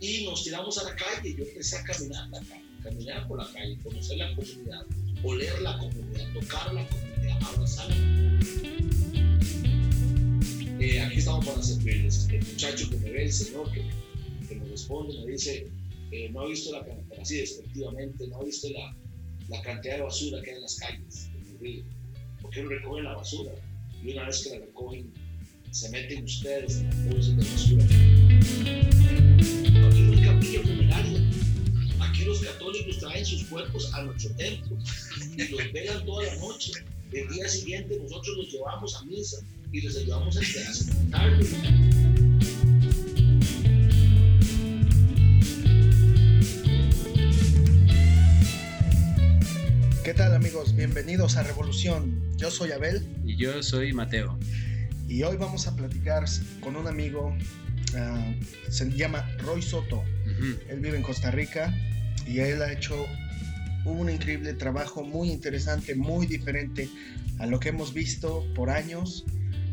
y nos tiramos a la calle. Yo empecé a caminar la calle, caminar por la calle, conocer la comunidad, oler la comunidad, tocar la comunidad, abrazar. Eh, aquí estamos para servirles. El muchacho que me ve, el señor que, me responde, me dice, eh, no ha visto la cantidad, así despectivamente, no ha visto la, la cantidad de basura que hay en las calles, en el río. ¿Por no recogen la basura? Y una vez que la recogen, se meten ustedes en las bolsas de basura. Aquí no hay capilla funeraria. Aquí los católicos traen sus cuerpos a nuestro templo y los velan toda la noche. El día siguiente nosotros los llevamos a misa y les ayudamos a sepultarlos. ¿Qué tal amigos? Bienvenidos a Revolución. Yo soy Abel. Y yo soy Mateo. Y hoy vamos a platicar con un amigo, uh, se llama Roy Soto. Uh -huh. Él vive en Costa Rica y él ha hecho un increíble trabajo muy interesante, muy diferente a lo que hemos visto por años.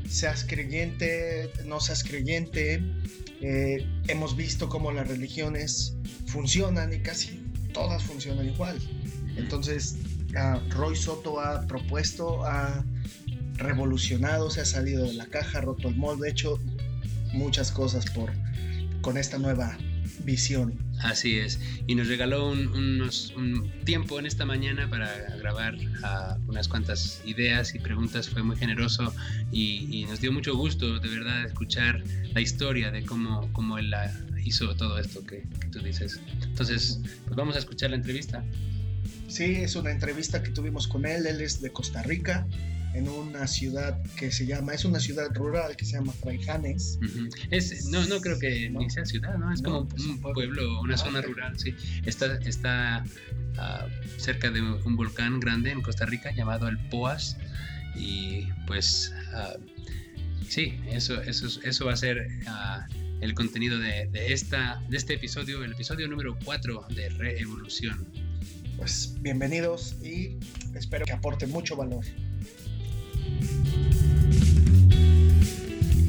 Seas creyente, no seas creyente, eh, hemos visto cómo las religiones funcionan y casi todas funcionan igual. Entonces, uh, Roy Soto ha propuesto, ha revolucionado, se ha salido de la caja, ha roto el molde, ha hecho muchas cosas por, con esta nueva visión. Así es, y nos regaló un, unos, un tiempo en esta mañana para grabar uh, unas cuantas ideas y preguntas, fue muy generoso y, y, nos dio mucho gusto de verdad escuchar la historia de cómo, cómo él hizo todo esto que, que tú dices. Entonces, pues vamos a escuchar la entrevista. Sí, es una entrevista que tuvimos con él. Él es de Costa Rica, en una ciudad que se llama, es una ciudad rural que se llama Fraijanes. Uh -huh. es, no, no creo que no. ni sea ciudad, ¿no? Es no, como un pueblo, una ah, zona rural, sí. Está, está uh, cerca de un volcán grande en Costa Rica llamado el Poas. Y pues, uh, sí, eso, eso, eso va a ser el contenido de, de, esta, de este episodio, el episodio número 4 de Reevolución pues bienvenidos y espero que aporte mucho valor.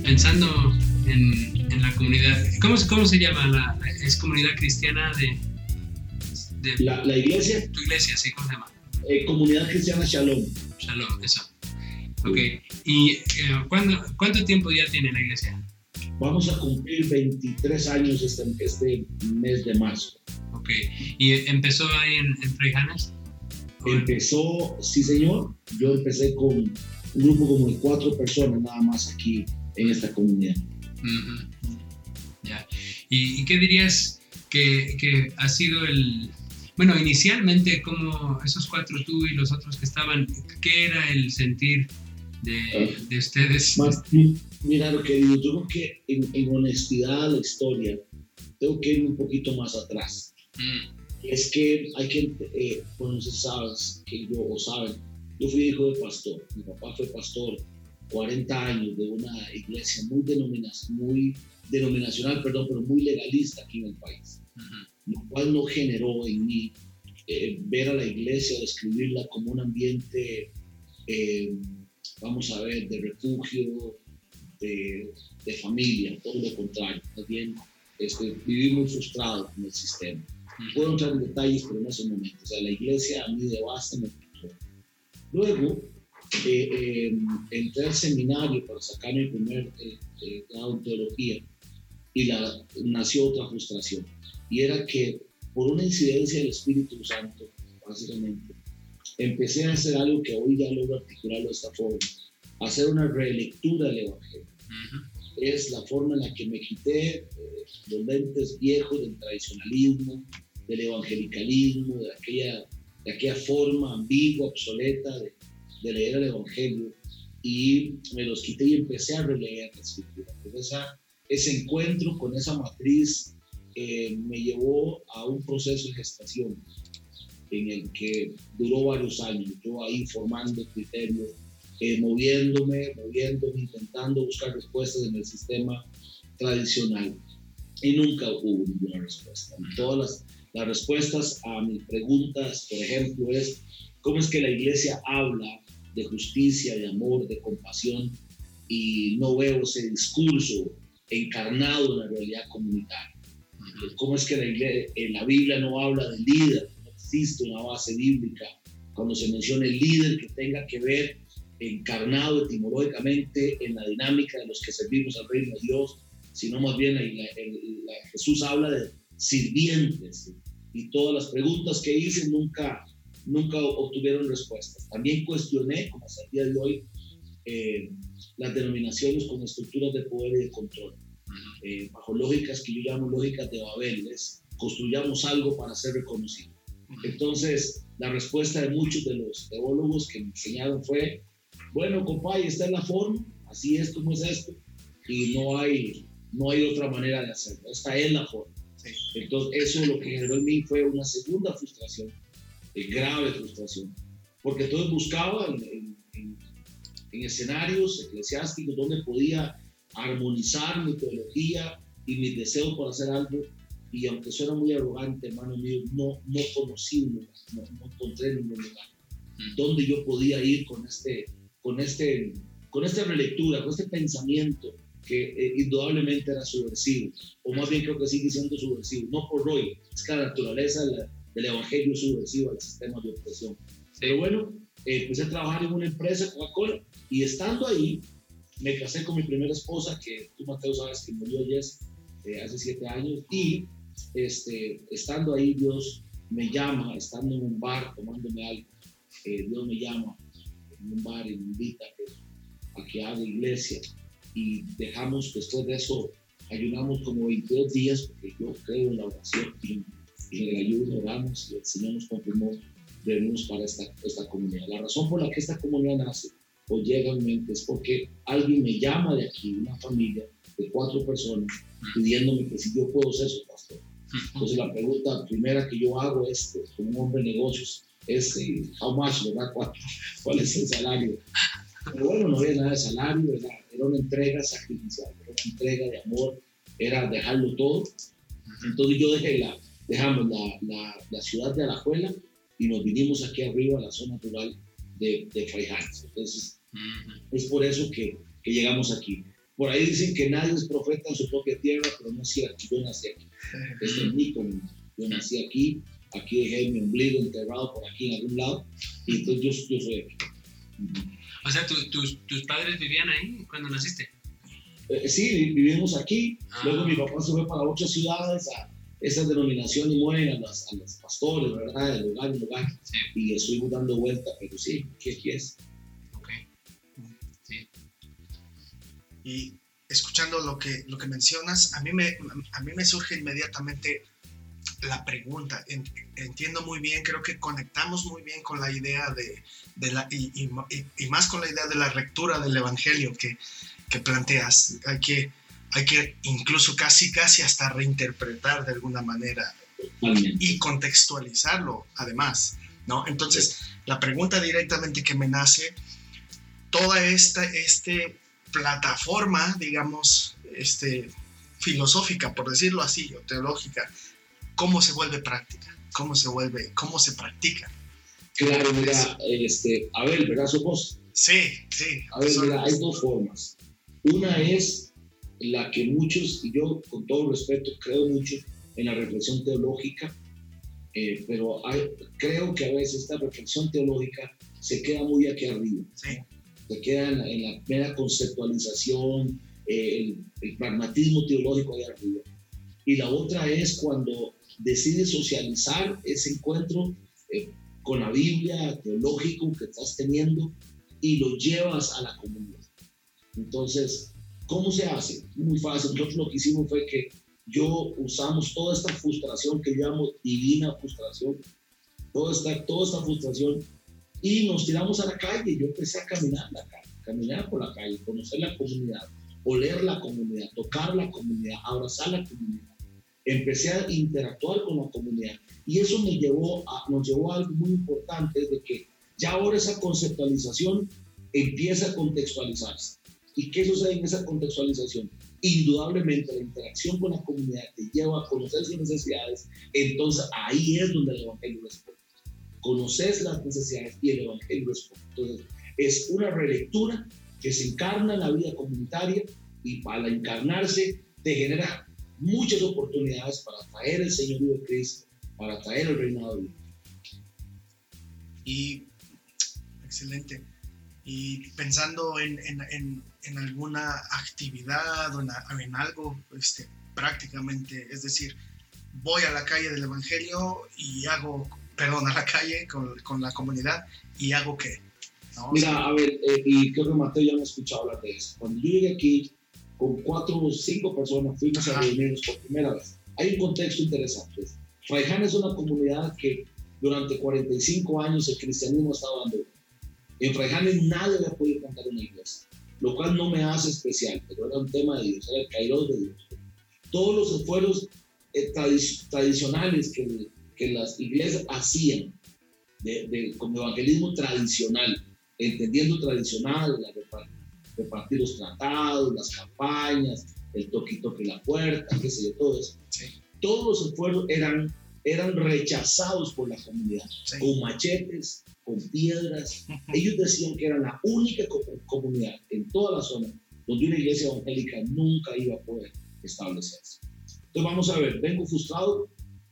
Pensando en, en la comunidad, ¿cómo, ¿cómo, se llama? La, ¿Es comunidad cristiana de...? de la, la, iglesia? Tu iglesia, sí, ¿cómo se llama? Eh, comunidad cristiana Shalom. Shalom, eso. Ok, ¿y eh, ¿cuándo, cuánto tiempo ya tiene la iglesia? Vamos a cumplir 23 años este, este mes de marzo. Ok, ¿y empezó ahí en, en? Empezó, sí señor, yo empecé con un grupo como de cuatro personas nada más aquí en esta comunidad. Uh -huh. Ya, ¿Y, ¿Y, qué dirías que, que ha sido el, bueno, inicialmente como esos cuatro tú y los otros que estaban, ¿qué era el sentir de, de ustedes? Mira, lo que digo, yo creo que en, en honestidad la historia, tengo que ir un poquito más atrás. Mm. Es que hay que, eh, bueno, no sé si sabes, que yo, o saben, yo fui hijo de pastor, mi papá fue pastor 40 años de una iglesia muy, denomina, muy denominacional, perdón, pero muy legalista aquí en el país, -huh. lo cual no generó en mí eh, ver a la iglesia, describirla como un ambiente, eh, vamos a ver, de refugio, de, de, familia, todo lo contrario, más bien este, viví muy frustrado con el sistema. Puedo entrar en detalles, pero en ese momento. O sea, la iglesia a mí de base me. Luego, eh, eh, entré al seminario para sacar mi primer eh, eh, grado en teología y la, nació otra frustración. Y era que por una incidencia del Espíritu Santo, básicamente, empecé a hacer algo que hoy ya logro articularlo de esta forma, hacer una relectura del Evangelio. Uh -huh es la forma en la que me quité eh, los lentes viejos del tradicionalismo, del evangelicalismo, de aquella, de aquella forma ambigua, obsoleta de, de, leer el Evangelio, y me los quité y empecé a releer la escritura. Pues esa, ese encuentro con esa matriz eh, me llevó a un proceso de gestación en el que duró varios años, yo ahí formando criterios eh, moviéndome, moviéndome, intentando buscar respuestas en el sistema tradicional. Y nunca hubo ninguna respuesta. Todas las, las respuestas a mis preguntas, por ejemplo, es cómo es que la iglesia habla de justicia, de amor, de compasión, y no veo ese discurso encarnado en la realidad comunitaria. cómo es que la, en la Biblia no habla de líder, no existe una base bíblica cuando se menciona el líder que tenga que ver encarnado etimológicamente en la dinámica de los que servimos al reino de Dios, sino más bien Jesús habla de sirvientes y todas las preguntas que hice nunca, nunca obtuvieron respuestas. También cuestioné, como hasta el día de hoy, eh, las denominaciones con estructuras de poder y de control, eh, bajo lógicas que yo llamo lógicas de Babel, es construyamos algo para ser reconocido. Entonces, la respuesta de muchos de los teólogos que me enseñaron fue, bueno, compadre, esta es la forma, así es como es esto, y no hay, no hay otra manera de hacerlo, esta es la forma. Entonces, eso lo que generó en mí fue una segunda frustración, eh, grave frustración, porque entonces buscaba en, escenarios eclesiásticos donde podía armonizar mi teología y mi deseo por hacer algo, y aunque suena muy arrogante, hermano mío, no, no conocí un lugar, no, encontré ningún lugar donde yo podía ir con este, con este, con esta relectura, con este pensamiento que eh, indudablemente era subversivo, o más bien creo que sigue siendo subversivo, no por Roy, es que la naturaleza del evangelio subversivo al sistema de opresión. Pero bueno, eh, empecé a trabajar en una empresa, Coca-Cola, y estando ahí, me casé con mi primera esposa, que tú, Mateo, sabes que murió ya eh, hace siete años, y este, estando ahí, Dios me llama, estando en un bar tomándome algo, Dios me llama en un bar y me invita a que haga iglesia y dejamos, después de eso, ayunamos como 22 días, porque yo creo en la oración y, en el ayuno oramos y el Señor nos confirmó venimos para esta, esta comunidad. La razón por la que esta comunidad nace o llega a mi mente es porque alguien me llama de aquí, una familia de cuatro personas, pidiéndome que si yo puedo ser su pastor. Entonces la pregunta primera que yo hago es, como un hombre de negocios, es eh, how much, ¿verdad? ¿Cuál, ¿Cuál, es el salario? Pero bueno, no había nada de salario, era, era una entrega sacrificial, era una entrega de amor, era dejarlo todo. Entonces yo dejé la, dejamos la, la, la ciudad de Alajuela y nos vinimos aquí arriba a la zona rural de, de Entonces, es por eso que, que, llegamos aquí. Por ahí dicen que nadie es profeta en su propia tierra, pero no es cierto, yo nací aquí. Este es mi comunidad. Yo nací aquí, aquí dejé mi ombligo enterrado por aquí en algún lado, y entonces yo, yo soy aquí. O sea, tus, tus padres vivían ahí cuando naciste. Eh, sí, vivimos aquí. Ah. Luego mi papá se fue para otras ciudades a esas denominaciones mueren a, las, a los pastores, ¿verdad? De lugar en lugar. Y estuvimos dando vuelta, pero sí, ¿qué quieres? Ok. Sí. Y escuchando lo que, lo que mencionas, a mí, me, a mí me surge inmediatamente la pregunta. Entiendo muy bien, creo que conectamos muy bien con la idea de, de la, y, y, y, más con la idea de la lectura del Evangelio que, que planteas. Hay que, hay que incluso casi, casi hasta reinterpretar de alguna manera y contextualizarlo además, ¿no? Entonces, la pregunta directamente que me nace, toda esta este plataforma, digamos, este, filosófica, por decirlo así, o teológica, ¿cómo se vuelve práctica? ¿Cómo se vuelve, cómo se practica? Claro, mira, este, a ver, ¿verdad? Somos... Sí, sí. A ver, mira, hay dos formas. Una es la que muchos, y yo con todo respeto creo mucho en la reflexión teológica, eh, pero creo que a veces esta reflexión teológica se queda muy aquí arriba. Se queda en la, mera conceptualización, eh, el, pragmatismo teológico ahí arriba. Y la otra es cuando decides socializar ese encuentro eh, con la Biblia teológico que estás teniendo y lo llevas a la comunidad. Entonces, ¿cómo se hace? Muy fácil. Nosotros lo que hicimos fue que yo usamos toda esta frustración que llamo divina frustración, toda esta, toda esta frustración y nos tiramos a la calle. Yo empecé a caminar la calle, caminar por la calle, conocer la comunidad, oler la comunidad, tocar la comunidad, abrazar la comunidad empecé a interactuar con la comunidad. Y eso me llevó a, nos llevó a algo muy importante, de que ya ahora esa conceptualización empieza a contextualizarse. ¿Y qué sucede en esa contextualización? Indudablemente la interacción con la comunidad te lleva a conocer sus necesidades, entonces ahí es donde el Evangelio responde. Conoces las necesidades y el Evangelio responde. Entonces es una relectura que se encarna en la vida comunitaria y para encarnarse te genera muchas oportunidades para traer el señorío de Cristo, para traer el reinado de Dios. Y, excelente. Y pensando en, en, en, alguna actividad o en, algo este, prácticamente, es decir, voy a la calle del Evangelio y hago, perdón, a la calle con, con la comunidad y hago qué. Mira, a ver, eh, y creo que Mateo ya me ha escuchado hablar de eso. Cuando yo llegué aquí, con cuatro o cinco personas, fuimos a reunirnos por primera vez. Hay un contexto interesante. Fraiján es una comunidad que durante 45 años el cristianismo ha estado dando. En Fraiján nadie había podido contar una iglesia, lo cual no me hace especial, pero era un tema de Dios, era el kairos de Dios. Todos los esfuerzos eh, tradicionales que, que, las iglesias hacían de, de, como evangelismo tradicional, entendiendo tradicional, la repartir los tratados, las campañas, el toque toque la puerta, qué sé yo, todo eso. Todos los esfuerzos eran, eran rechazados por la comunidad, con machetes, con piedras. Ellos decían que era la única comunidad en toda la zona donde una iglesia evangélica nunca iba a poder establecerse. Entonces vamos a ver, vengo frustrado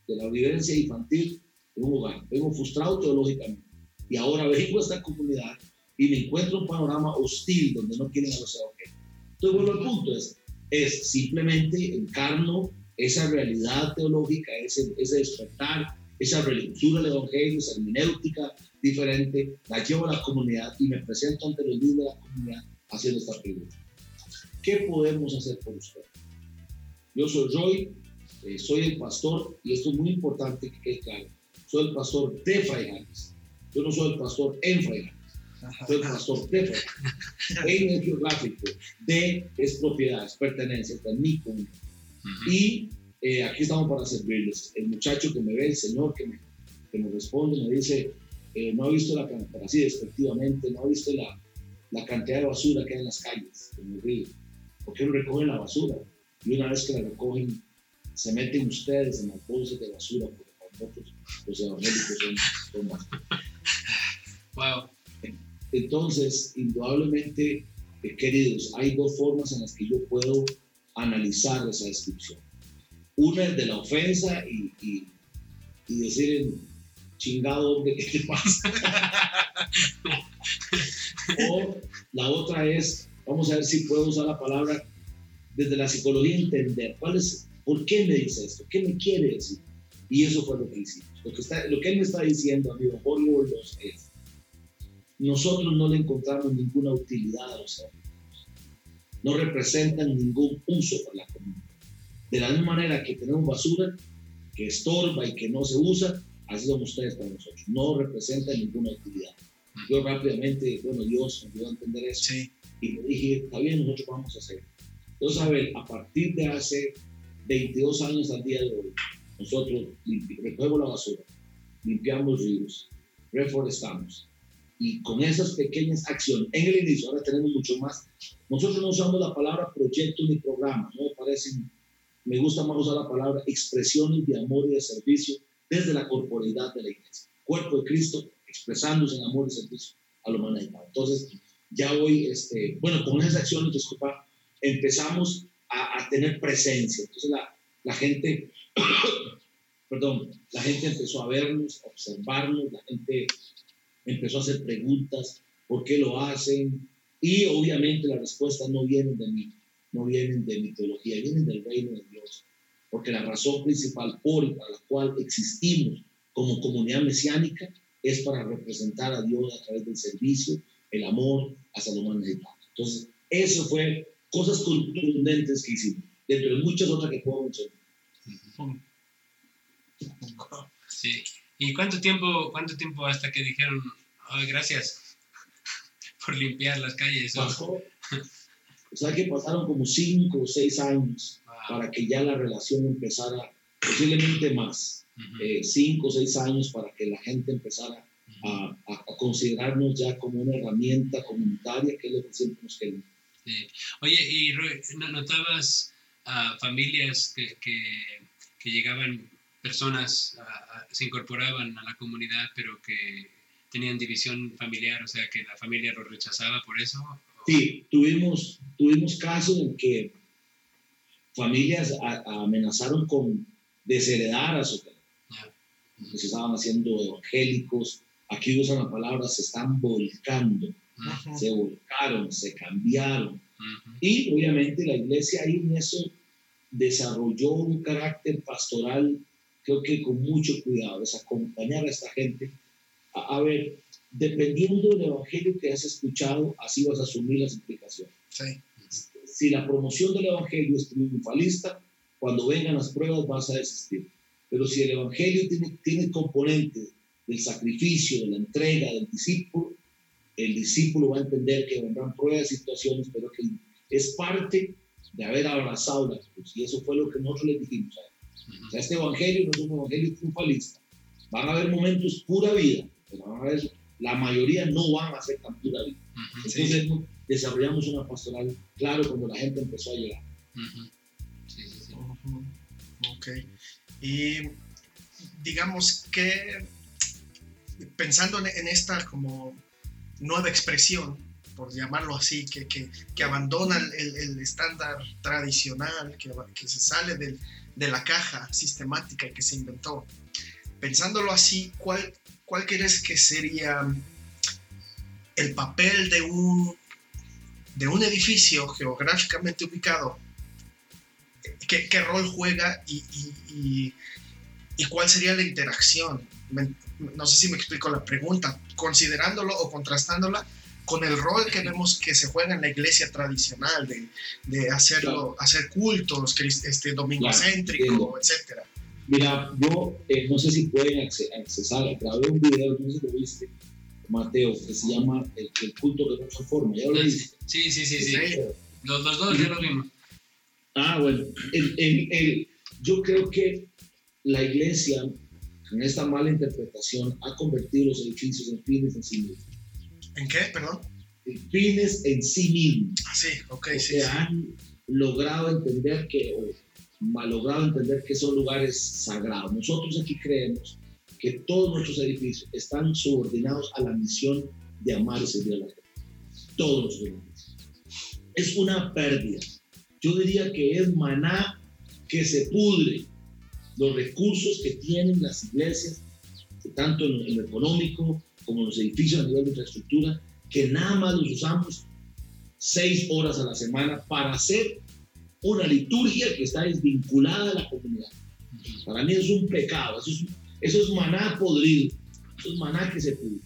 de la vivencia infantil en un hogar, vengo frustrado teológicamente y ahora vengo a esta comunidad y me encuentro un panorama hostil donde no quieren a los evangélicos. Entonces, bueno, el punto es, es simplemente encarno esa realidad teológica, ese, ese despertar, esa relectura del evangelio, esa hermenéutica diferente, la llevo a la comunidad y me presento ante los líderes de la comunidad haciendo esta pregunta. ¿Qué podemos hacer por usted? Yo soy Roy, eh, soy el pastor, y esto es muy importante que quede claro, soy el pastor de Fraijanes. Yo no soy el pastor en Fraijanes soy pastor de en el geográfico de es propiedad, es pertenencia, está en mi comunidad. Y eh, aquí estamos para servirles. El muchacho que me ve, el señor que me, que me responde, me dice, eh, no ha visto la cantidad, así despectivamente, no ha visto la, la, cantidad de basura que hay en las calles, en el río. ¿Por qué no recogen la basura? Y una vez que la recogen, se meten ustedes en las bolsas de basura, porque para nosotros los evangélicos son, son más. Wow. Entonces, indudablemente, eh, queridos, hay dos formas en las que yo puedo analizar esa descripción. Una es de la ofensa y, decir, chingado hombre, ¿qué te pasa? o la otra es, vamos a ver si puedo usar la palabra desde la psicología, entender cuál por qué me dice esto, qué me quiere decir. Y eso fue lo que hicimos. Lo que, él me está diciendo, amigo Hollywood, es, nosotros no le encontramos ninguna utilidad a los evangelismos. No representan ningún uso para la comunidad. De la misma manera que tenemos basura que estorba y que no se usa, así son ustedes para nosotros. No representan ninguna utilidad. Yo rápidamente, bueno, Dios me ayudó a entender eso. Y le dije, está bien, nosotros vamos a hacer. Entonces, a ver, a partir de hace 22 años al día de hoy, nosotros recogemos la basura, limpiamos ríos, reforestamos, y con esas pequeñas acciones, en el inicio, ahora tenemos mucho más. Nosotros no usamos la palabra proyecto ni programa, no me parece, me gusta más usar la palabra expresiones de amor y de servicio desde la corporalidad de la iglesia. Cuerpo de Cristo expresándose en amor y servicio a la humanidad. Entonces, ya hoy, este, bueno, con esas acciones, disculpa, empezamos a, a tener presencia. Entonces, la, la gente, perdón, la gente empezó a vernos, a observarnos, la gente empezó a hacer preguntas, ¿por qué lo hacen? Y obviamente las respuestas no vienen de mí, no vienen de mi teología, vienen del reino de Dios. Porque la razón principal por la cual existimos como comunidad mesiánica es para representar a Dios a través del servicio, el amor hacia más necesitado. Entonces, eso fue cosas contundentes que hicimos, dentro de muchas otras que puedo mencionar. Sí. ¿Y cuánto tiempo, cuánto tiempo hasta que dijeron, gracias por limpiar las calles? Pasó, o sea que pasaron como cinco o seis años para que ya la relación empezara, posiblemente más, eh, cinco o seis años para que la gente empezara a, a, considerarnos ya como una herramienta comunitaria, que es lo que siempre nos queremos. Oye, ¿y notabas a familias que, que, que llegaban personas se incorporaban a la comunidad, pero que tenían división familiar, o sea, que la familia lo rechazaba por eso? Sí, tuvimos, tuvimos casos en que familias amenazaron con desheredar a su se estaban haciendo evangélicos, aquí usan la palabra, se están volcando, se volcaron, se cambiaron. Y obviamente la iglesia ahí en eso desarrolló un carácter pastoral, creo que con mucho cuidado, es acompañar a esta gente. A, ver, dependiendo del evangelio que has escuchado, así vas a asumir las implicaciones. Si la promoción del evangelio es triunfalista, cuando vengan las pruebas vas a desistir. Pero si el evangelio tiene, tiene componentes del sacrificio, de la entrega del discípulo, el discípulo va a entender que vendrán pruebas, situaciones, pero que es parte de haber abrazado la cruz. Y eso fue lo que nosotros le dijimos a él. O sea, este evangelio no es un evangelio triunfalista. Van a haber momentos pura vida, pero van a la mayoría no van a ser tan pura vida. Entonces desarrollamos una pastoral, claro, cuando la gente empezó a llegar. Sí, sí, sí. Ok. Y digamos que pensando en esta como nueva expresión, por llamarlo así, que, que, que abandona el, el, estándar tradicional, que, que se sale del, de la caja sistemática que se inventó. Pensándolo así, ¿cuál, cuál crees que sería el papel de un, de un edificio geográficamente ubicado? ¿Qué, qué rol juega y, y, y, cuál sería la interacción? no sé si me explico la pregunta, considerándolo o contrastándola con el rol que vemos que se juega en la iglesia tradicional, de, de hacerlo, hacer cultos, este, domingocéntrico, etc. Mira, yo eh, no sé si pueden accesar, grabé un video, no sé si lo viste, Mateo, que se llama El, culto que no se forma. ¿Ya lo viste? Sí, sí, sí, sí. Los, los, dos ya lo vimos. Ah, bueno. El, el, yo creo que la iglesia, en esta mala interpretación, ha convertido los edificios en fines en sí mismos. ¿En qué? Perdón. Fines en sí mismos. Ah, sí, ok, sí. Que han logrado entender que, o malogrado entender que son lugares sagrados. Nosotros aquí creemos que todos nuestros edificios están subordinados a la misión de amar y servir a la gente. Todos los edificios. Es una pérdida. Yo diría que es maná que se pudre. Los recursos que tienen las iglesias, tanto en lo económico, como los edificios a nivel de infraestructura, que nada más los usamos seis horas a la semana para hacer una liturgia que está desvinculada de la comunidad. Para mí es un pecado, eso es, eso es maná podrido, eso es maná que se pudre.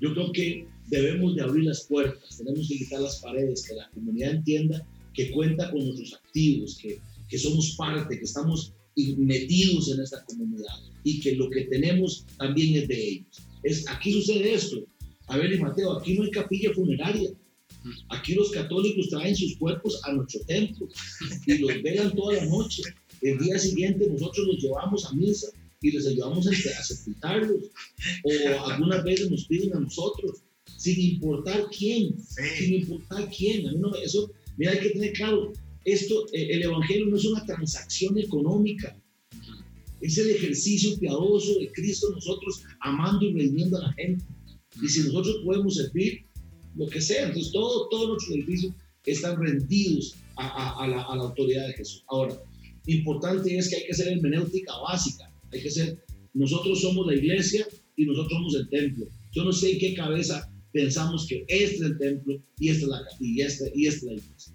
Yo creo que debemos de abrir las puertas, tenemos que quitar las paredes, que la comunidad entienda que cuenta con nuestros activos, que, que somos parte, que estamos metidos en esta comunidad y que lo que tenemos también es de ellos aquí sucede esto. A ver, y Mateo, aquí no hay capilla funeraria. Aquí los católicos traen sus cuerpos a nuestro templo y los velan toda la noche. El día siguiente nosotros los llevamos a misa y les ayudamos a, sepultarlos. O algunas veces nos piden a nosotros, sin importar quién, sin importar quién. A mí no, eso, mira, hay que tener claro, esto, eh, el Evangelio no es una transacción económica es el ejercicio piadoso de Cristo nosotros amando y redimiendo a la gente. Y si nosotros podemos servir, lo que sea, entonces todo, todos nuestros servicios están rendidos a, la, autoridad de Jesús. Ahora, importante es que hay que hacer hermenéutica básica, hay que ser, nosotros somos la iglesia y nosotros somos el templo. Yo no sé en qué cabeza pensamos que este es el templo y esta es la, y esta, y esta es la iglesia.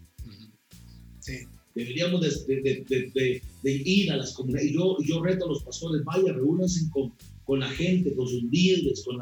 Sí. Deberíamos de, ir a las comunidades. Yo, yo reto a los pastores, vaya, reúnanse con, con la gente, con sus líderes, con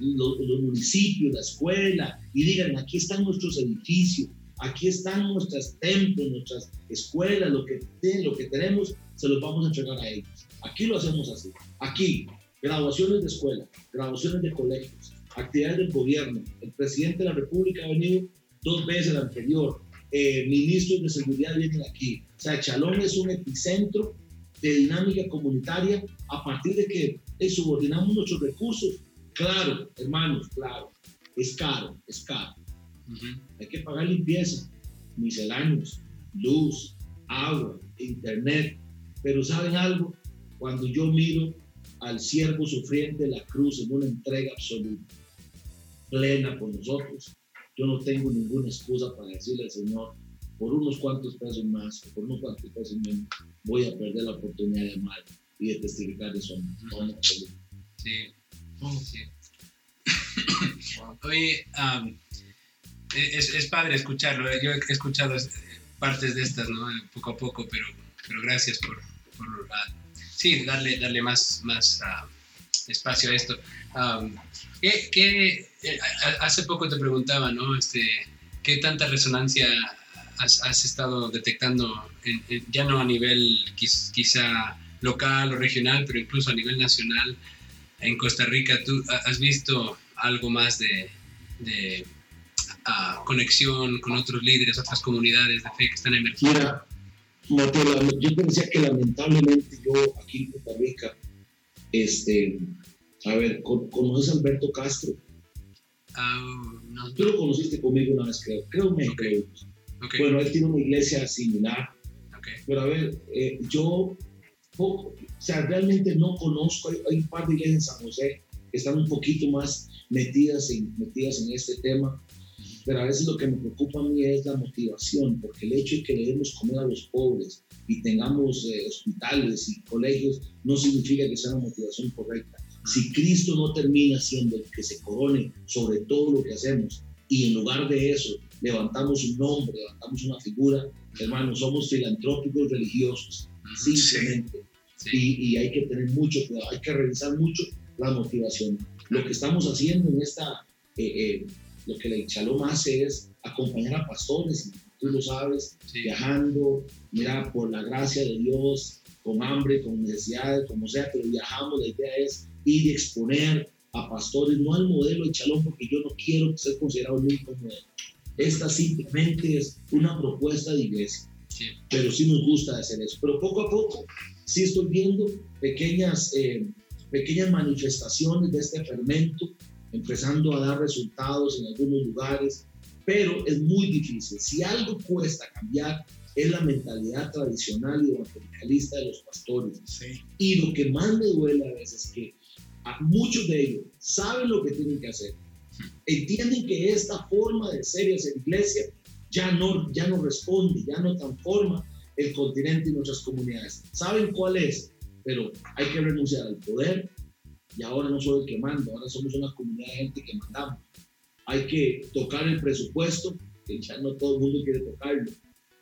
los, municipios, la escuela, y digan, aquí están nuestros edificios, aquí están nuestras templos, nuestras escuelas, lo que, lo que tenemos, se los vamos a entregar a ellos. Aquí lo hacemos así. Aquí, graduaciones de escuela, graduaciones de colegios, actividades del gobierno. El presidente de la República ha venido dos veces el anterior, eh, ministros de seguridad vienen aquí. O sea, Chalón es un epicentro de dinámica comunitaria a partir de que eh, subordinamos nuestros recursos. Claro, hermanos, claro, es caro, es caro. Hay que pagar limpieza, misceláneos, luz, agua, internet. Pero ¿saben algo? Cuando yo miro al siervo sufriente de la cruz en una entrega absoluta, plena con nosotros, yo no tengo ninguna excusa para decirle al Señor, por unos cuantos pesos más, por unos cuantos pesos menos, voy a perder la oportunidad de amar y de testificar de su amor. Sí, sí. Oye, es, es, padre escucharlo. ¿eh? Yo he escuchado partes de estas, ¿no? Poco a poco, pero, pero gracias por, por uh, sí, darle, darle más, más uh, espacio a esto. ¿qué, eh, hace poco te preguntaba, ¿no? Este, ¿Qué tanta resonancia has, has estado detectando, ya no a nivel quizá local o regional, pero incluso a nivel nacional en Costa Rica? ¿Tú has visto algo más de, de conexión con otros líderes, otras comunidades de fe que están emergiendo? Mira, yo pensé que lamentablemente yo aquí en Costa Rica, este, a ver, ¿conoces a Alberto Castro? Uh, no. Tú lo conociste conmigo una vez, creo. Creo que creo. Bueno, él tiene una iglesia similar. Pero a ver, eh, yo poco, o sea, realmente no conozco, hay, hay, un par de iglesias en San José que están un poquito más metidas en, metidas en este tema, pero a veces lo que me preocupa a mí es la motivación, porque el hecho de que le demos comer a los pobres y tengamos eh, hospitales y colegios no significa que sea una motivación correcta. Si Cristo no termina siendo el que se corone sobre todo lo que hacemos y en lugar de eso levantamos un nombre, levantamos una figura, hermanos, somos filantrópicos religiosos, simplemente. Y, y, hay que tener mucho cuidado, hay que revisar mucho la motivación. Lo que estamos haciendo en esta eh, eh, lo que el Shalom hace es acompañar a pastores, tú lo sabes, viajando, mira, por la gracia de Dios, con hambre, con necesidades, como sea, pero viajamos, la idea es ir y exponer a pastores, no al modelo de Shalom, porque yo no quiero ser considerado el único modelo. Esta simplemente es una propuesta de iglesia, pero sí nos gusta hacer eso. Pero poco a poco, sí estoy viendo pequeñas, eh, pequeñas manifestaciones de este fermento empezando a dar resultados en algunos lugares, pero es muy difícil. Si algo cuesta cambiar es la mentalidad tradicional y evangelicalista de los pastores. Y lo que más me duele a veces es que muchos de ellos saben lo que tienen que hacer, entienden que esta forma de ser y hacer iglesia ya no, ya no responde, ya no transforma el continente y nuestras comunidades. Saben cuál es, pero hay que renunciar al poder, y ahora no soy el que mando, ahora somos una comunidad de gente que mandamos. Hay que tocar el presupuesto, que ya no todo el mundo quiere tocarlo.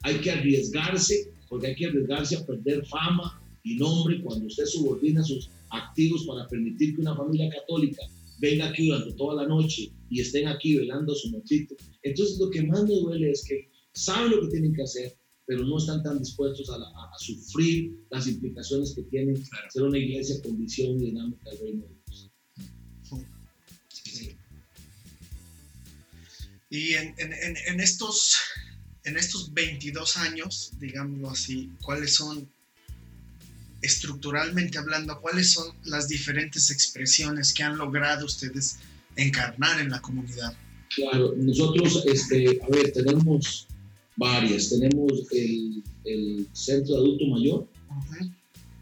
Hay que arriesgarse, porque hay que arriesgarse a perder fama y nombre cuando usted subordina sus activos para permitir que una familia católica venga aquí durante toda la noche y estén aquí velando a su mochito. Entonces lo que más me duele es que saben lo que tienen que hacer, pero no están tan dispuestos a, sufrir las implicaciones que tiene ser una iglesia con visión y dinámica del reino de Dios. Y en, en, en, estos, en estos 22 años, digámoslo así, ¿cuáles son, estructuralmente hablando, cuáles son las diferentes expresiones que han logrado ustedes encarnar en la comunidad? Claro, nosotros, este, a ver, tenemos varias. Tenemos el, el centro de adulto mayor,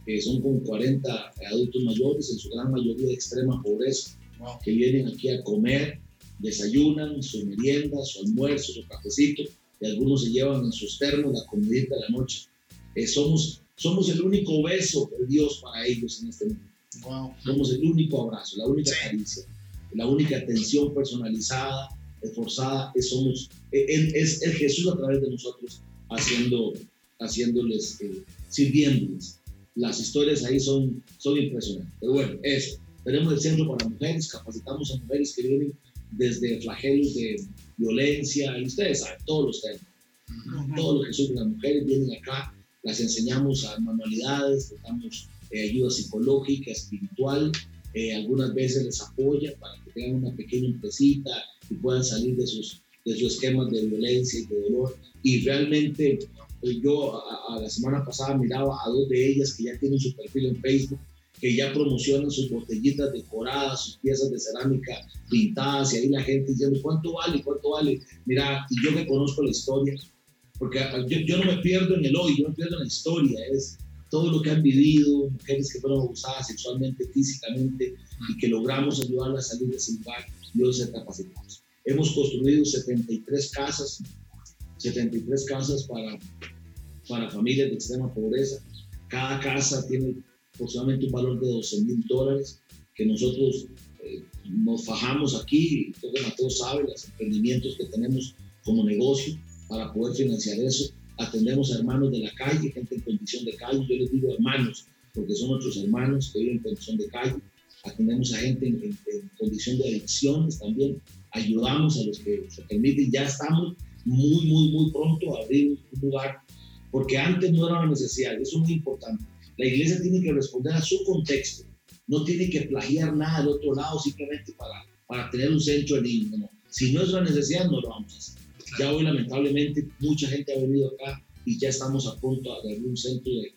que son como 40 adultos mayores, en su gran mayoría de extrema pobreza, que vienen aquí a comer, desayunan, su merienda, su almuerzo, su cafecito, y algunos se llevan en sus termos la comidita de la noche. Eh, somos, somos el único beso de Dios para ellos en este mundo. Somos el único abrazo, la única caricia, la única atención personalizada, esforzada, es, somos, él, es el Jesús a través de nosotros haciendo, haciéndoles, eh, sirviéndoles. Las historias ahí son, son impresionantes. Pero bueno, eso. Tenemos el centro para mujeres, capacitamos a mujeres que vienen desde flagelos de violencia, y ustedes saben, todos los temas. Todo lo que sufren las mujeres vienen acá, las enseñamos a manualidades, les damos eh, ayuda psicológica, espiritual, eh, algunas veces les apoya para que tengan una pequeña empresita, y puedan salir de sus, de sus esquemas de violencia y de dolor. Y realmente eh, yo a, la semana pasada miraba a dos de ellas que ya tienen su perfil en Facebook, que ya promocionan sus botellitas decoradas, sus piezas de cerámica pintadas, y ahí la gente diciendo, ¿cuánto vale? ¿Cuánto vale? Mira, y yo que conozco la historia, porque yo, yo no me pierdo en el hoy, yo me pierdo en la historia, es todo lo que han vivido, mujeres que fueron abusadas sexualmente, físicamente, y que logramos ayudarlas a salir de ese lugar y hoy se capacitamos. Hemos construido 73 casas 73 casas para, para familias de extrema pobreza. Cada casa tiene aproximadamente un valor de 12 mil dólares que nosotros eh, nos fajamos aquí, todo Mateo sabe, los emprendimientos que tenemos como negocio para poder financiar eso. Atendemos a hermanos de la calle, gente en condición de calle, yo les digo hermanos, porque son nuestros hermanos que viven en condición de calle. Atendemos a gente en, condición de adicciones también. Ayudamos a los que se permiten. Ya estamos muy, muy, muy pronto a abrir un lugar, porque antes no era una necesidad. Eso es muy importante. La iglesia tiene que responder a su contexto. No tiene que plagiar nada del otro lado simplemente para, para tener un centro de. Si no es una necesidad, no lo vamos a hacer. Ya hoy, lamentablemente, mucha gente ha venido acá y ya estamos a punto de un centro de,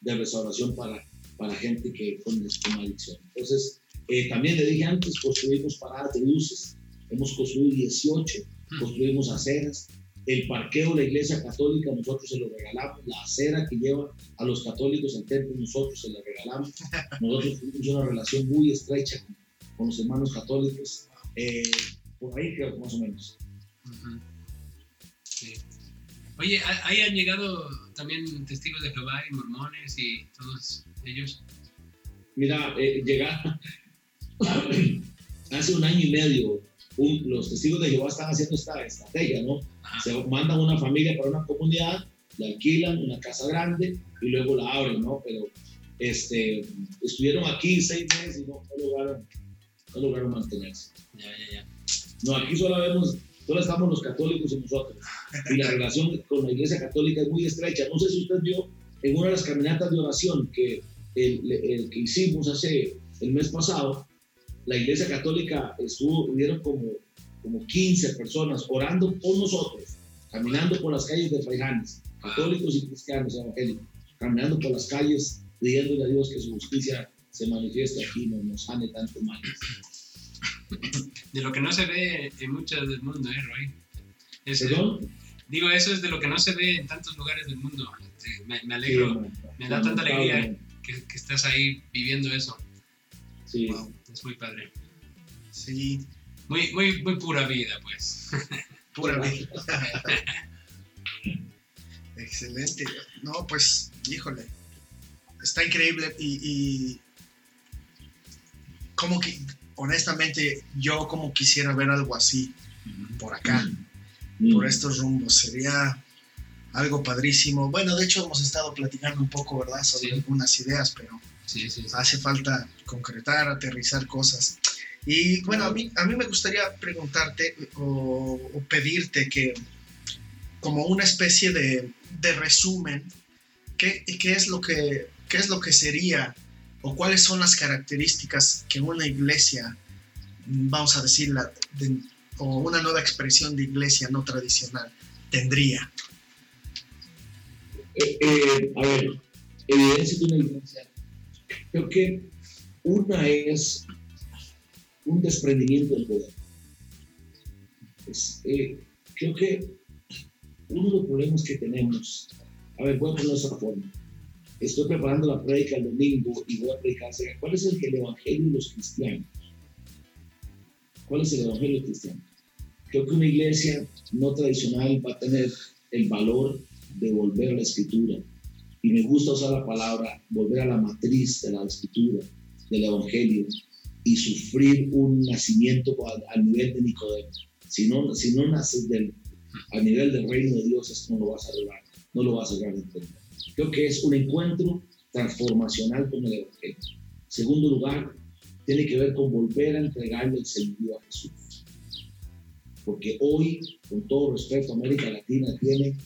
de restauración para, para gente que con, con adicción. Entonces, eh, también le dije antes, construimos paradas de luces, hemos construido 18, construimos aceras, el parqueo de la iglesia católica nosotros se lo regalamos, la acera que lleva a los católicos al templo nosotros se la regalamos, nosotros tuvimos una relación muy estrecha con, los hermanos católicos, eh, por ahí creo más o menos. Oye, ahí han llegado también testigos de Jehová y mormones y todos ellos. Mira, eh, llegar hace un año y medio, los testigos de Jehová están haciendo esta estrategia, ¿no? Se mandan una familia para una comunidad, la alquilan, una casa grande y luego la abren, ¿no? Pero este, estuvieron aquí seis meses y no, lograron, no lograron mantenerse. Ya, ya, ya. No, aquí solo vemos Solo estamos los católicos y nosotros. Y la relación con la Iglesia Católica es muy estrecha. No sé si usted vio en una de las caminatas de oración que, el, que hicimos hace el mes pasado, la Iglesia Católica estuvo, hubieron como, como 15 personas orando por nosotros, caminando por las calles de Faijanes, católicos y cristianos evangélicos, caminando por las calles pidiéndole a Dios que su justicia se manifieste aquí, no nos sane tanto mal de lo que no se ve en muchos del mundo, ¿eh, Roy? ¿Perdón? Digo, eso es de lo que no se ve en tantos lugares del mundo. Este, me, alegro, me da tanta alegría que, estás ahí viviendo eso. Sí. es muy padre. Sí. Muy, muy, muy pura vida, pues. pura vida. Excelente. No, pues, híjole. Está increíble y, y como que honestamente, yo como quisiera ver algo así por acá, mm. por estos rumbos. Sería algo padrísimo. Bueno, de hecho hemos estado platicando un poco, ¿verdad? Sobre algunas ideas, pero hace falta concretar, aterrizar cosas. Y bueno, a mí, a mí me gustaría preguntarte o, pedirte que, como una especie de, de resumen, ¿qué, ¿qué, es lo que, ¿qué es lo que sería o cuáles son las características que una iglesia, vamos a decir, una nueva expresión de iglesia no tradicional tendría? Eh, eh, a ver, evidencia de una iglesia. Creo que una es un desprendimiento del poder. Eh, creo que uno de los problemas que tenemos, a ver, voy a ponerlo esa forma estoy preparando la prédica el domingo y voy a predicar cuál es el, evangelio de los cristianos. ¿Cuál es el evangelio cristiano? Creo que una iglesia no tradicional va a tener el valor de volver a la escritura. Y me gusta usar la palabra volver a la matriz de la escritura, del evangelio, y sufrir un nacimiento al, nivel de Nicodemo. Si no, si no naces del, nivel del reino de Dios, esto no lo vas a lograr, no lo vas a lograr entender. Creo que es un encuentro transformacional con el Evangelio. Segundo lugar, tiene que ver con volver a entregarle el señorío a Jesús. Porque hoy, con todo respeto, América Latina tiene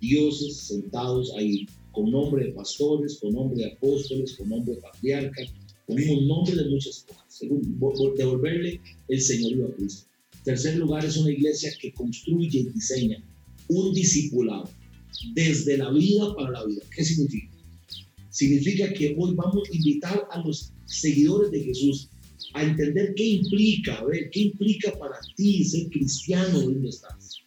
dioses sentados ahí, con nombre de pastores, con nombre de apóstoles, con nombre de patriarcas, con un nombre de muchas cosas. Devolverle el señorío a Cristo. Tercer lugar, es una iglesia que construye y diseña un discipulado desde la vida para la vida. ¿Qué significa? Significa que hoy vamos a invitar a los seguidores de Jesús a entender qué implica, a ver, qué implica para ti ser cristiano donde estás.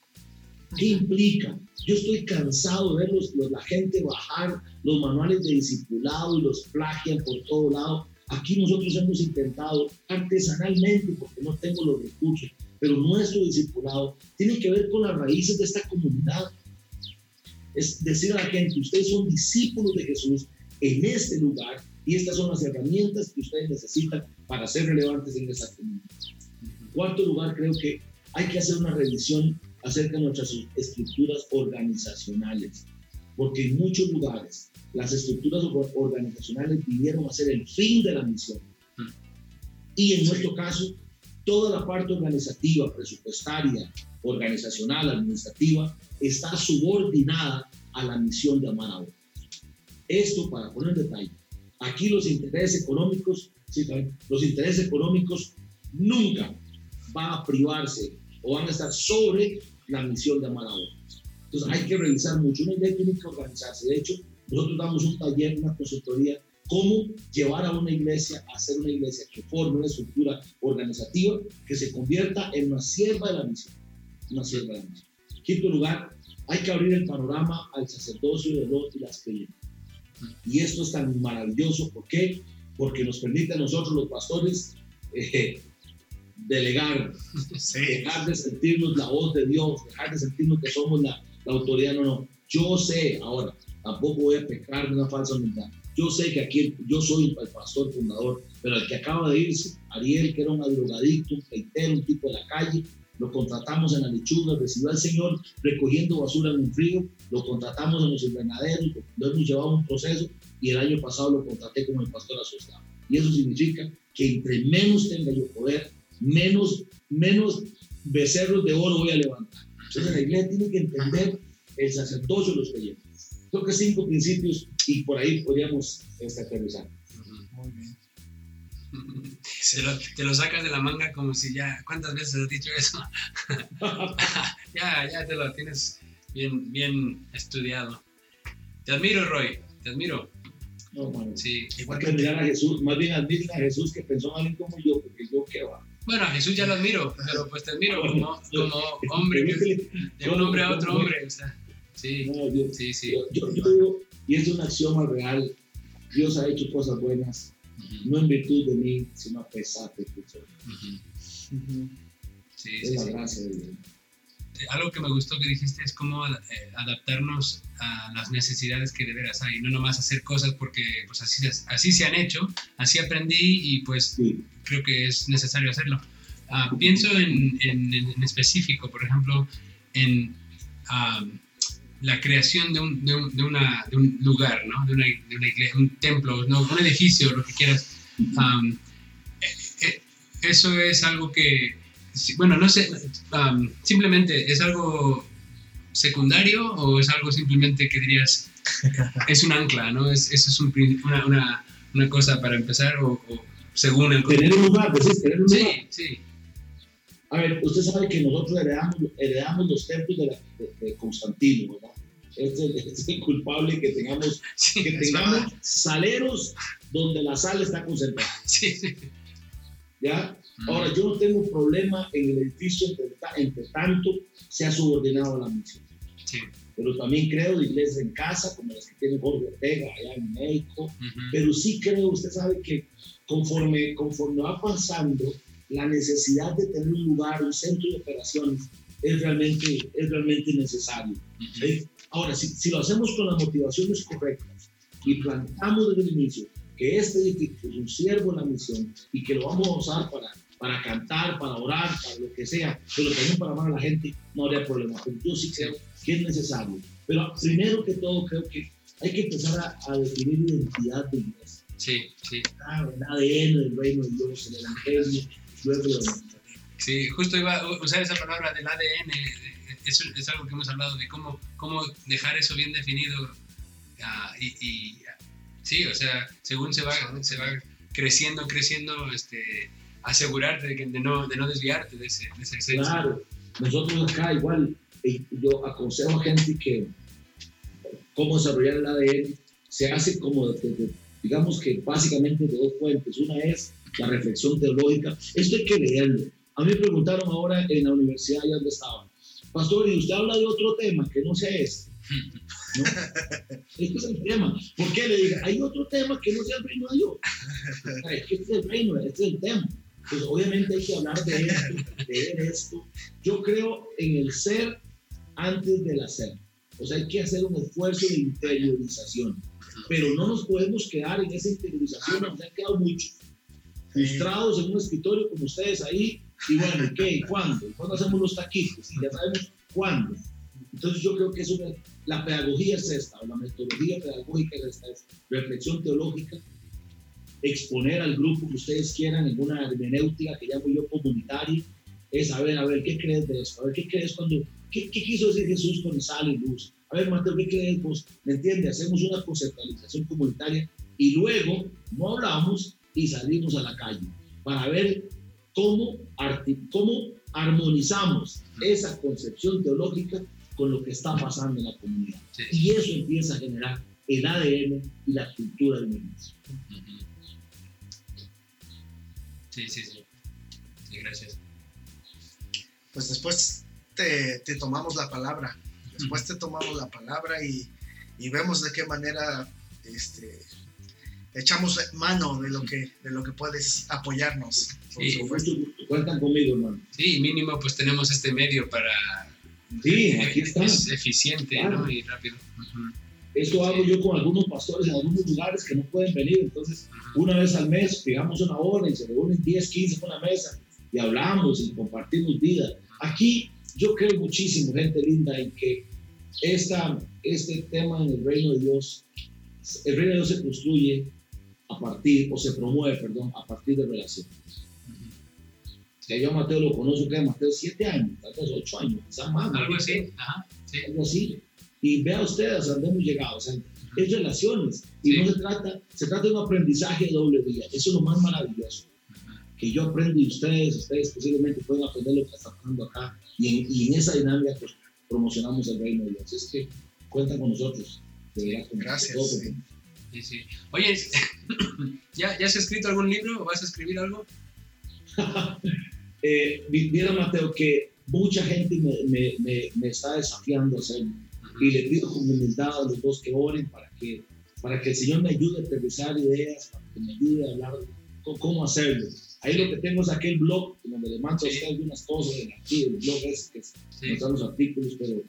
¿Qué implica? Yo estoy cansado de ver la gente bajar los manuales de discipulado y los plagian por todo lado. Aquí nosotros hemos intentado artesanalmente, porque no tengo los recursos, pero nuestro discipulado tiene que ver con las raíces de esta comunidad es decir a la gente, ustedes son discípulos de Jesús en este lugar y estas son las herramientas que ustedes necesitan para ser relevantes en esa comunidad. En cuarto lugar, creo que hay que hacer una revisión acerca de nuestras estructuras organizacionales, porque en muchos lugares las estructuras organizacionales vinieron a ser el fin de la misión. Y en nuestro caso, toda la parte organizativa, presupuestaria, organizacional, administrativa, está subordinada a la misión de amar a otros. Esto, para poner en detalle, aquí los intereses económicos, los intereses económicos nunca van a privarse o van a estar sobre la misión de amar a otros. Entonces hay que revisar mucho. Una idea tiene que organizarse. De hecho, nosotros damos un taller, una consultoría, cómo llevar a una iglesia a ser una iglesia que forme una estructura organizativa que se convierta en una sierva de la misión. Una sierva de la misión. Quinto lugar, hay que abrir el panorama al sacerdocio de los y las creyentes. Y esto es tan maravilloso. ¿Por qué? Porque nos permite a nosotros los pastores eh, delegar, dejar de sentirnos la voz de Dios, dejar de sentirnos que somos la, la, autoridad. No, no. Yo sé ahora, tampoco voy a pecar de una falsa humildad. Yo sé que aquí yo soy el pastor fundador, pero el que acaba de irse, Ariel, que era un drogadicto, un peitero, un tipo de la calle, lo contratamos en la lechuga, recibió al Señor recogiendo basura en un frío, lo contratamos en los invernaderos, lo hemos llevado un proceso y el año pasado lo contraté como el pastor asociado. Y eso significa que entre menos tenga yo poder, menos, menos becerros de oro voy a levantar. Entonces la iglesia tiene que entender el sacerdocio de los creyentes. Creo que cinco principios y por ahí podríamos este, aterrizar. Muy bien. Te lo, te lo, sacas de la manga como si ya, ¿cuántas veces has dicho eso? ya, ya te lo tienes bien, bien estudiado. Te admiro, Roy, te admiro. No, bueno, sí. Igual que admirar a Jesús, más bien admirar a Jesús que pensó mal como yo, porque yo qué va. Bueno, a Jesús ya lo admiro, pero pues te admiro como, como hombre, de un hombre a otro hombre, o sea, sí, sí, sí. Yo, yo, digo, y es un axioma real, Dios ha hecho cosas buenas, no en virtud de mí, sino a pesar de que soy. Sí, es la gracia de Dios algo que me gustó que dijiste es cómo eh, adaptarnos a las necesidades que de veras hay, no nomás hacer cosas porque pues así, así se han hecho, así aprendí y pues creo que es necesario hacerlo. Ah, pienso en, en, específico, por ejemplo, en la creación de un, de, un, de, una, de un, lugar, ¿no? de, una, de una iglesia, un templo, ¿no? un edificio, lo que quieras. Eh, eh, eso es algo que bueno, no sé, simplemente es algo secundario o es algo simplemente que dirías es un ancla, ¿no? Es, eso es una, una, una, cosa para empezar o, según el... Tener un lugar, pues tener un lugar. Sí, sí. A ver, usted sabe que nosotros heredamos, heredamos los templos de, de, Constantino, ¿verdad? Es el, es el, culpable que tengamos, que tengamos saleros donde la sal está concentrada. Sí, sí. ¿Ya? Ahora, yo no tengo problema en el edificio entre, tanto sea subordinado a la misión. Sí. Pero también creo de iglesias en casa, como las que tiene Jorge Ortega allá en México. Pero sí creo, usted sabe que conforme, conforme va pasando, la necesidad de tener un lugar, un centro de operaciones, es realmente, es realmente necesario. Ahora, si, si, lo hacemos con las motivaciones correctas y plantamos desde el inicio que este edificio es un siervo de la misión y que lo vamos a usar para para cantar, para orar, para lo que sea, pero también para amar a la gente, no habría problema. Pero yo sí creo que es necesario. Pero primero que todo, creo que hay que empezar a, definir identidad de iglesia. Sí, sí. Ah, el ADN del reino de Dios, el evangelio, Sí, justo iba a usar esa palabra del ADN. Es, es algo que hemos hablado de cómo, cómo dejar eso bien definido. Ah, y, y, sí, o sea, según se va, se va creciendo, creciendo, este, asegurarte de, de, no, de no desviarte de ese, de ese Claro, nosotros acá igual, yo aconsejo a gente que cómo desarrollar el ADN se hace como, digamos que básicamente de dos fuentes. Una es la reflexión teológica. Esto hay que leerlo. A mí me preguntaron ahora en la universidad, allá donde estaba, Pastor, ¿y usted habla de otro tema que no sea este? ¿No? Este es el tema. ¿Por qué le diga? Hay otro tema que no sea el reino de Dios. Este es el reino, este es el tema pues obviamente hay que hablar de esto, de esto. Yo creo en el ser antes del hacer. O sea, hay que hacer un esfuerzo de interiorización. Pero no nos podemos quedar en esa interiorización, nos han quedado muchos frustrados en un escritorio como ustedes ahí, y bueno, ¿qué? ¿Cuándo? ¿Cuándo hacemos los taquitos? Y ya sabemos cuándo. Entonces yo creo que eso, la pedagogía es esta, o la metodología pedagógica es esta, es reflexión teológica, exponer al grupo que ustedes quieran en una hermenéutica que llamo yo comunitaria, es a ver, a ver, ¿qué crees de esto? A ver, ¿qué crees cuando, qué, qué quiso decir Jesús con sal y luz? A ver, Mateo, ¿qué crees vos? ¿Me entiendes? Hacemos una conceptualización comunitaria y luego no hablamos y salimos a la calle para ver cómo, cómo armonizamos esa concepción teológica con lo que está pasando en la comunidad. Y eso empieza a generar el ADN y la cultura del iglesia. Sí, sí, sí. Sí, gracias. Pues después te, te tomamos la palabra. Después te tomamos la palabra y, y, vemos de qué manera este, echamos mano de lo que, de lo que puedes apoyarnos. Sí, cuentan conmigo, hermano. Sí, mínimo pues tenemos este medio para... Sí, aquí está. Es eficiente ¿no? y rápido. Esto hago yo con algunos pastores en algunos lugares que no pueden venir. Entonces, una vez al mes fijamos una hora y se reúnen 10, 15 en una mesa y hablamos y compartimos vida. Aquí yo creo muchísimo, gente linda, en que esta, este tema en el reino de Dios, el reino de Dios se construye a partir, o se promueve, perdón, a partir de relaciones. Ya yo a Mateo lo conozco, que Mateo siete años, tal vez ocho años, quizás más. Algo así, ajá, sí. Algo así. Y vea ustedes a dónde hemos llegado, o sea, es relaciones. Y no se trata, se trata de un aprendizaje de doble vía. Eso es lo más maravilloso. Que yo aprendo y ustedes, ustedes posiblemente pueden aprender lo que está pasando acá. Y en, y en esa dinámica, pues, promocionamos el reino de Dios. Es que cuentan con nosotros. Gracias. Sí, sí. Oye, ¿ya, ¿ya has escrito algún libro o vas a escribir algo? eh, mira, Mateo, que mucha gente me, me, me, está desafiando a hacerlo. Y le pido con humildad a los dos que oren para que, para que el Señor me ayude a aterrizar ideas, para que me ayude a hablar de cómo hacerlo. Ahí lo que tengo es aquel blog donde le mando a usted algunas cosas, aquí el blog es que sí. están los artículos, pero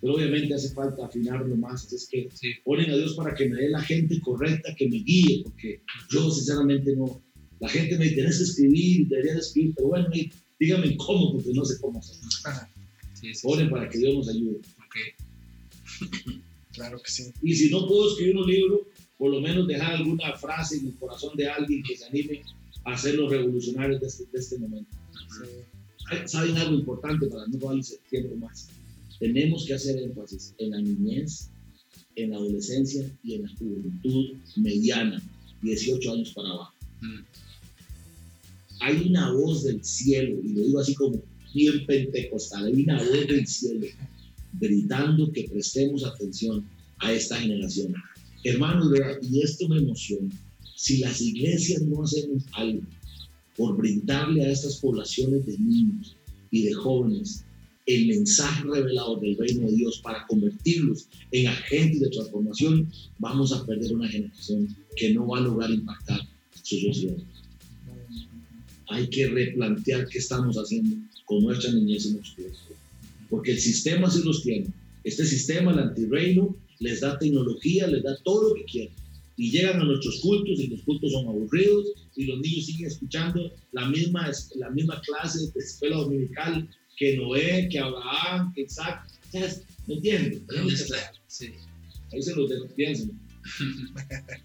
pero obviamente hace falta afinarlo más. Es que sí. oren a Dios para que me dé la gente correcta que me guíe, porque yo sinceramente no. La gente me dice, que escribir, deberías escribir, pero bueno, dígame cómo, porque no sé cómo hacerlo. Sí, sí, oren para que Dios nos ayude. Okay. claro que sí. Y si no puedo escribir un libro, por lo menos dejar alguna frase en el corazón de alguien que se anime a ser los revolucionarios de este, de este momento. ¿Saben algo importante para no darles tiempo más? Tenemos que hacer énfasis en la niñez, en la adolescencia y en la juventud mediana, 18 años para abajo. Mm. Hay una voz del cielo, y lo digo así como bien pentecostal, hay una voz del cielo gritando que prestemos atención a esta generación. Hermanos, y esto me emociona, si las iglesias no hacen algo por brindarle a estas poblaciones de niños y de jóvenes el mensaje revelado del reino de Dios para convertirlos en agentes de transformación, vamos a perder una generación que no va a lograr impactar su sociedad. Hay que replantear qué estamos haciendo con nuestra niñez y nuestros Porque el sistema sí los tiene. Este sistema, el antirreino, les da tecnología, les da todo lo que quieren. Y llegan a nuestros cultos y los cultos son aburridos y los niños siguen escuchando la misma, la misma clase de escuela dominical que Noé, que Abraham, que Isaac. ¿Me entiendes? Sí. Ahí se los dejo, piensen.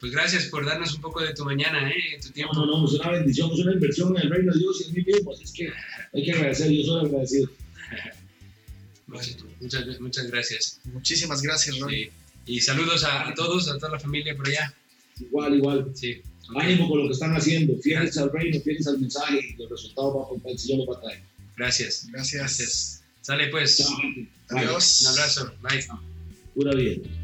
Pues gracias por darnos un poco de tu mañana, ¿eh? tu tiempo. No, no, no, es una bendición, es una inversión en el reino de Dios y en mí mismo, así es que hay que agradecer, yo soy agradecido. Muchas, muchas gracias. Muchísimas gracias, Roy. Sí. Y saludos a, a, todos, a toda la familia por allá. Igual, igual. Sí. Okay. Ánimo con lo que están haciendo, fieles al reino, fieles al mensaje y los resultados va a el Señor los va a traer. Gracias. Gracias. Gracias. Sale pues. Adiós. Un abrazo. Bye. Pura bien.